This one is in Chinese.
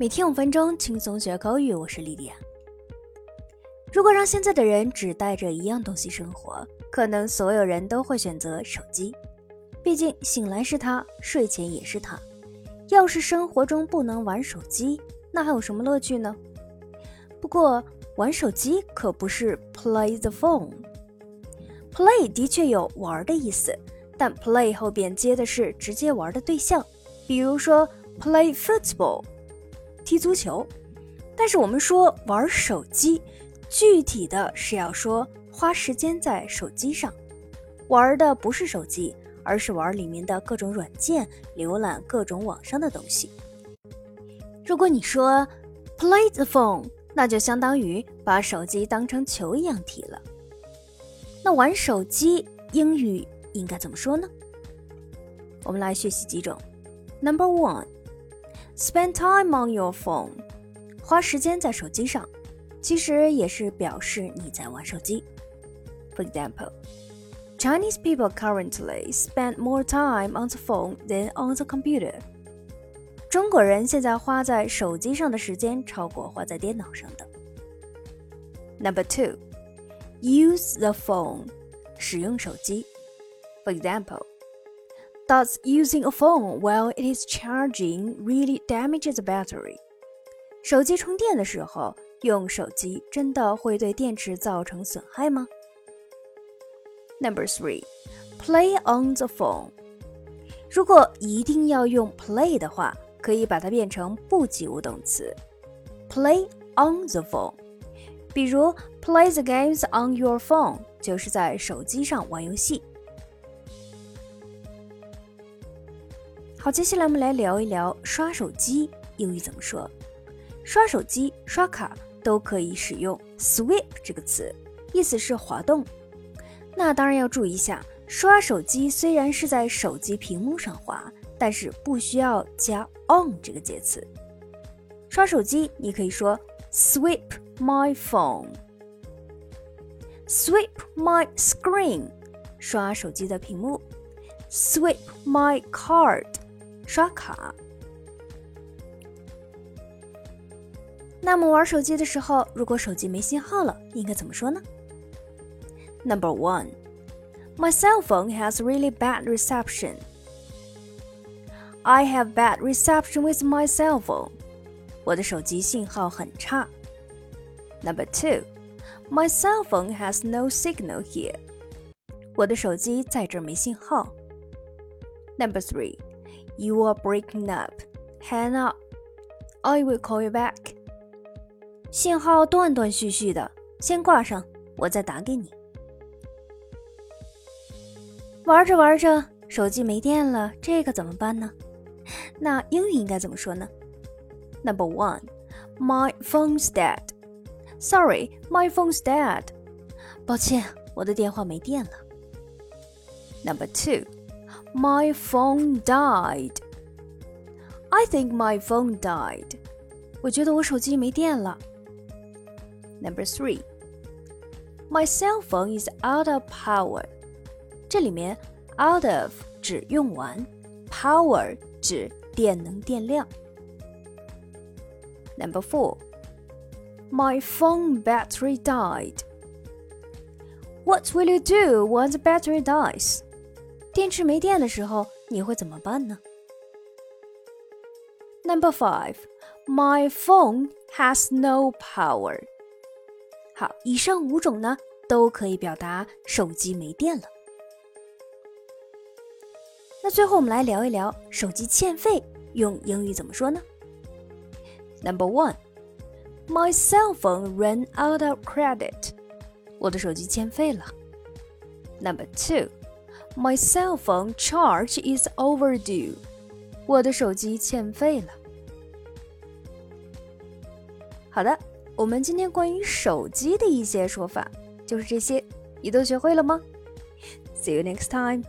每天五分钟，轻松学口语。我是莉莉娅。如果让现在的人只带着一样东西生活，可能所有人都会选择手机。毕竟醒来是它，睡前也是它。要是生活中不能玩手机，那还有什么乐趣呢？不过玩手机可不是 play the phone。play 的确有玩的意思，但 play 后边接的是直接玩的对象，比如说 play football。踢足球，但是我们说玩手机，具体的是要说花时间在手机上，玩的不是手机，而是玩里面的各种软件，浏览各种网上的东西。如果你说 play the phone，那就相当于把手机当成球一样踢了。那玩手机英语应该怎么说呢？我们来学习几种。Number one。Spend time on your phone，花时间在手机上，其实也是表示你在玩手机。For example, Chinese people currently spend more time on the phone than on the computer。中国人现在花在手机上的时间超过花在电脑上的。Number two, use the phone，使用手机。For example. Does using a phone while it is charging really damages the battery？手机充电的时候用手机真的会对电池造成损害吗？Number three, play on the phone。如果一定要用 play 的话，可以把它变成不及物动词，play on the phone。比如 play the games on your phone，就是在手机上玩游戏。 好，接下来我们来聊一聊刷手机英语怎么说。刷手机、刷卡都可以使用 swipe 这个词，意思是滑动。那当然要注意一下，刷手机虽然是在手机屏幕上滑，但是不需要加 on 这个介词。刷手机你可以说 swipe my phone，swipe my screen，刷手机的屏幕，swipe my card。刷卡。那么玩手机的时候，如果手机没信号了，应该怎么说呢？Number one, my cell phone has really bad reception. I have bad reception with my cell phone. 我的手机信号很差。Number two, my cell phone has no signal here. 我的手机在这儿没信号。Number three. You are breaking up. Hang up. I will call you back. 信号断断续续的，先挂上，我再打给你。玩着玩着，手机没电了，这可怎么办呢？那英语应该怎么说呢？Number one, my phone's dead. Sorry, my phone's dead. 抱歉，我的电话没电了。Number two. My phone died. I think my phone died. 我觉得我手机没电了。Number three. My cell phone is out of power. 这里面 out of 指用完，power 指电能电量。Number four. My phone battery died. What will you do when the battery dies? 电池没电的时候，你会怎么办呢？Number five, my phone has no power. 好，以上五种呢都可以表达手机没电了。那最后我们来聊一聊手机欠费用英语怎么说呢？Number one, my cell phone ran out of credit. 我的手机欠费了。Number two. My cell phone charge is overdue. 我的手机欠费了。好的，我们今天关于手机的一些说法就是这些，你都学会了吗？See you next time.